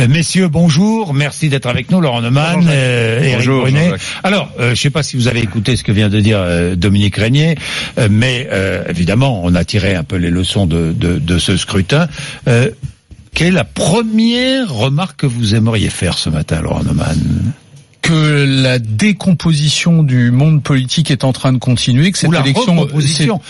Euh, messieurs, bonjour. Merci d'être avec nous, Laurent Neumann, euh, Eric Bonjour, Brunet. Alors, euh, je ne sais pas si vous avez écouté ce que vient de dire euh, Dominique Régnier, euh, mais euh, évidemment, on a tiré un peu les leçons de, de, de ce scrutin. Euh, quelle est la première remarque que vous aimeriez faire ce matin, Laurent Neumann? Que la décomposition du monde politique est en train de continuer, que cette Ou la élection,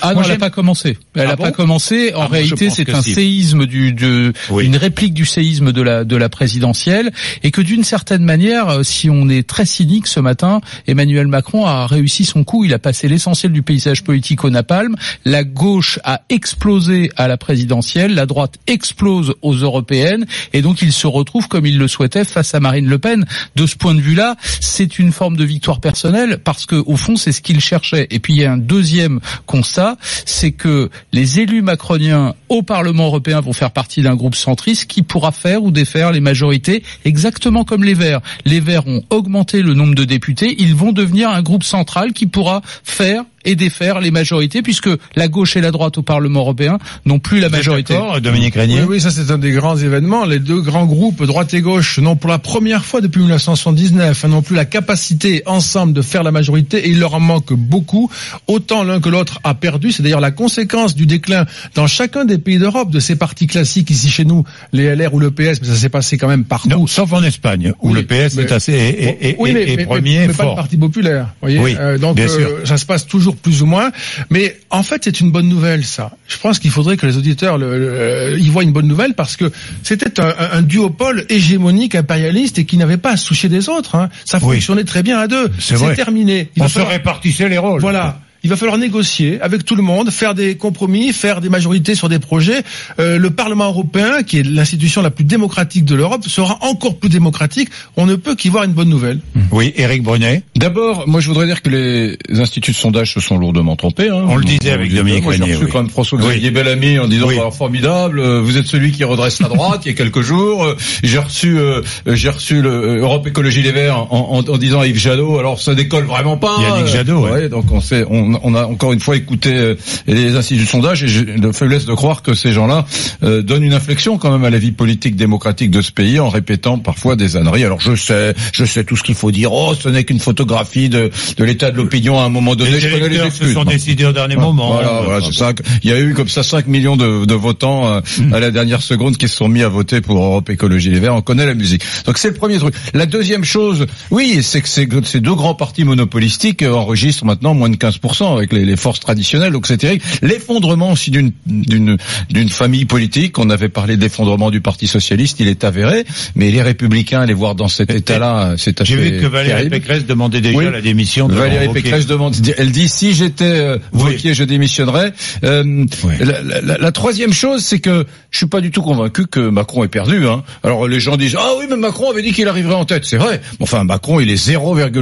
ah Moi, non, elle n'a pas commencé. Elle Ah n'a bon pas commencé. En Ah réalité, c'est un si. séisme du, de, Oui. une réplique du séisme de la de la présidentielle, et que d'une certaine manière, euh, si on est très cynique ce matin, Emmanuel Macron a réussi son coup. Il a passé l'essentiel du paysage politique au napalm. La gauche a explosé à la présidentielle, la droite explose aux européennes, et donc il se retrouve comme il le souhaitait face à Marine Le Pen. De ce point de vue-là, c'est une forme de victoire personnelle parce que au fond, c'est ce qu'il cherchait. Et puis il y a un deuxième constat, c'est que les élus macroniens au Parlement européen vont faire partie d'un groupe centriste qui pourra faire ou défaire les majorités exactement comme les Verts. Les Verts ont augmenté le nombre de députés, ils vont devenir un groupe central qui pourra faire et défaire les majorités puisque la gauche et la droite au Parlement européen n'ont plus la majorité. d'accord, Dominique Oui, Régnier oui, ça c'est un des grands événements. Les deux grands groupes, droite et gauche, n'ont pour la première fois depuis 1979, n'ont plus la capacité ensemble de faire la majorité et il leur en manque beaucoup. Autant l'un que l'autre a perdu. C'est d'ailleurs la conséquence du déclin dans chacun des pays d'Europe de ces partis classiques ici chez nous, les LR ou le PS, mais ça s'est passé quand même partout. Non, sauf en Espagne, où Oui, le PS mais- est assez est, est- Oui, est- mais, est mais- premier mais, mais pas le fort. Parti populaire. Voyez Oui, Euh, donc bien euh, sûr. ça se passe toujours plus ou moins. Mais en fait, c'est une bonne nouvelle, ça. Je pense qu'il faudrait que les auditeurs le, le- y voient une bonne nouvelle parce que c'était un, un- duopole hégémonique, impérialiste et qui n'avait pas à se soucier des autres. hein. Ça Oui. fonctionnait très bien à deux. C'est terminé. Il On va se falloir- répartissait les rôles. voilà. Il va falloir négocier avec tout le monde, faire des compromis, faire des majorités sur des projets. Euh, le Parlement européen, qui est l'institution la plus démocratique de l'Europe, sera encore plus démocratique. On ne peut qu'y voir une bonne nouvelle. Oui, Éric Brunet. D'abord, moi je voudrais dire que les instituts de sondage se sont lourdement trompés. hein. On le disait avec Dominique Moi j'ai reçu oui. quand même François-Xavier Bellamy en disant Oui. oh, formidable, euh, vous êtes celui qui redresse la droite il y a quelques jours. Euh, J'ai reçu euh, j'ai reçu le Europe Écologie Les Verts en, en, en disant à Yves Jadot. Alors ça décolle vraiment pas. Yannick Jadot, ouais. ouais, donc on sait, on, on a encore une fois écouté les instituts de sondage et j'ai de faiblesse de croire que ces gens-là euh, donnent une inflexion quand même à la vie politique démocratique de ce pays en répétant parfois des âneries. Alors je sais, je sais tout ce qu'il faut dire. Oh, ce n'est qu'une photographie de, de l'état de l'opinion à un moment donné. Les je les électeurs se excuses. sont décidés au dernier moment. Voilà, voilà, c'est ça. Il y a eu comme ça 5 millions de, de votants euh, à la dernière seconde qui se sont mis à voter pour Europe Écologie Les Verts. On connaît la musique. Donc c'est le premier truc. La deuxième chose, oui, c'est que ces, ces deux grands partis monopolistiques euh, enregistrent maintenant moins de 15% avec les, les forces traditionnelles. Donc c'est terrible. L'effondrement aussi d'une d'une d'une famille politique. On avait parlé d'effondrement du Parti socialiste, il est avéré. Mais les républicains, les voir dans cet état-là, c'est assez J'ai vu que Valérie terrible. Pécresse demandait déjà Oui. la démission de Valérie Laurent. Pécresse demande, elle dit si j'étais euh, Oui. Wauquiez, je démissionnerais. Euh, Oui. la, la- la- la troisième chose, c'est que je suis pas du tout convaincu que Macron ait perdu. Hein. Alors les gens disent ah oui mais Macron avait dit qu'il arriverait en tête, c'est vrai. Enfin Macron il est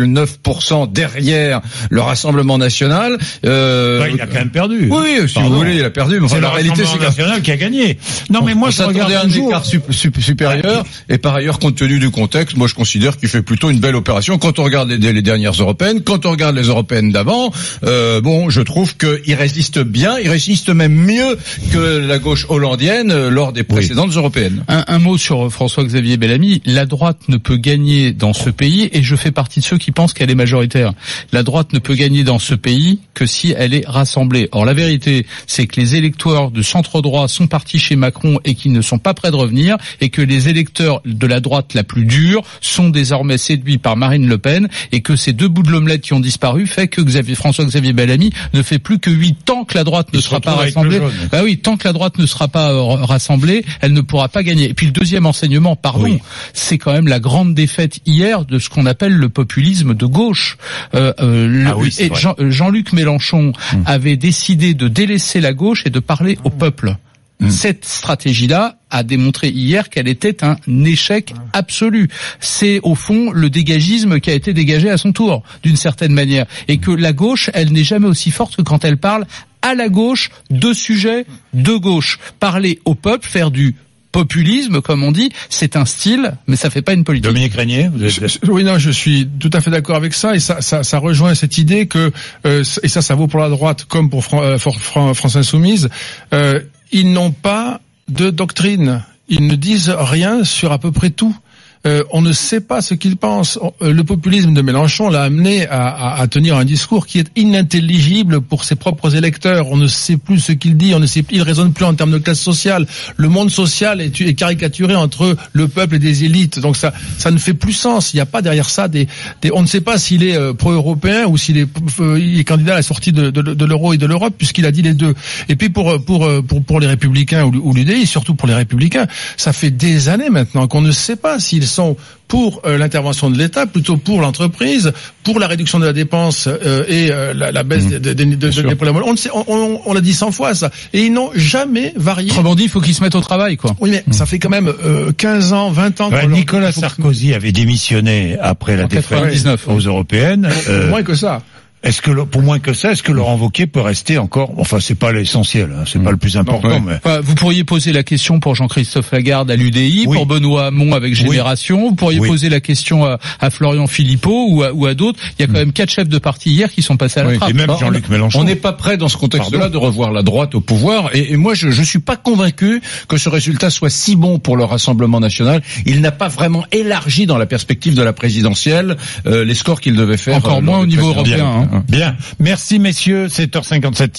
0,9% derrière le Rassemblement national. Euh, Bah, il a quand même perdu. Oui, si Pardon. vous voulez, il a perdu. Mais enfin, C'est le la réalité, c'est Rassemblement que national qui a gagné. Non, mais moi, on je à un toujours. écart sup- sup- supérieur. Et par ailleurs, compte tenu du contexte, moi je considère qu'il fait plutôt une belle opération. Quand on regarde les, les dernières européennes, quand on regarde les européennes d'avant, euh, bon, je trouve qu'il résiste bien, il résiste même mieux que la gauche hollandienne euh, lors des précédentes européennes. Un, un mot sur François-Xavier Bellamy. La droite ne peut gagner dans ce pays, et je fais partie de ceux qui pensent qu'elle est majoritaire. La droite ne peut gagner dans ce pays que si elle est rassemblée. Or, la vérité, c'est que les électeurs de centre droit sont partis chez Macron et qui ne sont pas prêts de revenir, et que les électeurs de la droite la plus dure sont désormais séduits par Marine Le Pen, et que ces deux bouts de l'omelette qui ont disparu fait que Xavier, François-Xavier Bellamy ne fait plus que huit ans que la droite ne Il se sera pas rassemblée. Bah oui, tant que la droite ne sera pas euh, rassemblée, elle ne pourra pas gagner. Et puis le deuxième enseignement, pardon, Oui. c'est quand même la grande défaite hier de ce qu'on appelle le populisme de gauche. Euh, euh, Ah oui, euh, Jean-Luc Mélenchon avait décidé de délaisser la gauche et de parler au peuple. Cette stratégie-là a démontré hier qu'elle était un échec absolu. C'est au fond le dégagisme qui a été dégagé à son tour, d'une certaine manière, et que la gauche, elle n'est jamais aussi forte que quand elle parle à la gauche de sujets de gauche. Parler au peuple, faire du populisme, comme on dit, c'est un style, mais ça fait pas une politique. Dominique Régnier, vous êtes... Je- Oui, non, je suis tout à fait d'accord avec ça, et ça, ça, ça rejoint cette idée que, euh, et ça, ça vaut pour la droite comme pour Fran- euh, France Insoumise, euh, ils n'ont pas de doctrine. ils ne disent rien sur à peu près tout. Euh, on ne sait pas ce qu'ils pensent. Euh, le populisme de Mélenchon l'a amené à, à, à, tenir un discours qui est inintelligible pour ses propres électeurs. On ne sait plus ce qu'il dit, on ne sait plus, il raisonne plus en termes de classe sociale. Le monde social est, caricaturé entre le peuple et des élites. Donc ça, ça ne fait plus sens. Il n'y a pas derrière ça des, des on ne sait pas s'il est euh, pro-européen ou s'il est, euh, est candidat à la sortie de, de, de l'euro et de l'Europe puisqu'il a dit les deux. Et puis pour pour pour, les républicains ou, l'UDI, surtout pour les républicains, ça fait des années maintenant qu'on ne sait pas s'ils pour euh, l'intervention de l'État, plutôt pour l'entreprise, pour la réduction de la dépense euh, et euh, la, la, baisse mmh. des de, de, de, On, sait, on, on, on l'a dit 100 fois ça, et ils n'ont jamais varié. Autrement dit, il faut qu'ils se mettent au travail, quoi. Oui, mais mmh. ça fait quand même 15 ans, 20 ans. Ouais, Nicolas Sarkozy avait démissionné après la défaite aux européennes. moins que ça. Est-ce que pour moins que ça, est-ce que Laurent Wauquiez peut rester encore Enfin, c'est pas l'essentiel, hein, c'est mmh. pas le plus important. Non, ouais. mais... vous pourriez poser la question pour Jean-Christophe Lagarde à l'UDI, oui. pour Benoît Hamon avec Génération. Oui. Vous pourriez oui. poser la question à, à Florian Philippot ou à, ou à d'autres. Il y a quand même quatre chefs de parti hier qui sont passés à la trappe. Et même Jean-Luc Mélenchon. On n'est pas prêt dans ce contexte-là de revoir la droite au pouvoir. Et, et moi, je, je suis pas convaincu que ce résultat soit si bon pour le Rassemblement national. Il n'a pas vraiment élargi dans la perspective de la présidentielle euh, les scores qu'il devait faire. Encore euh, moins au niveau européen. Bien. Hein. Bien. Merci messieurs, 7h57.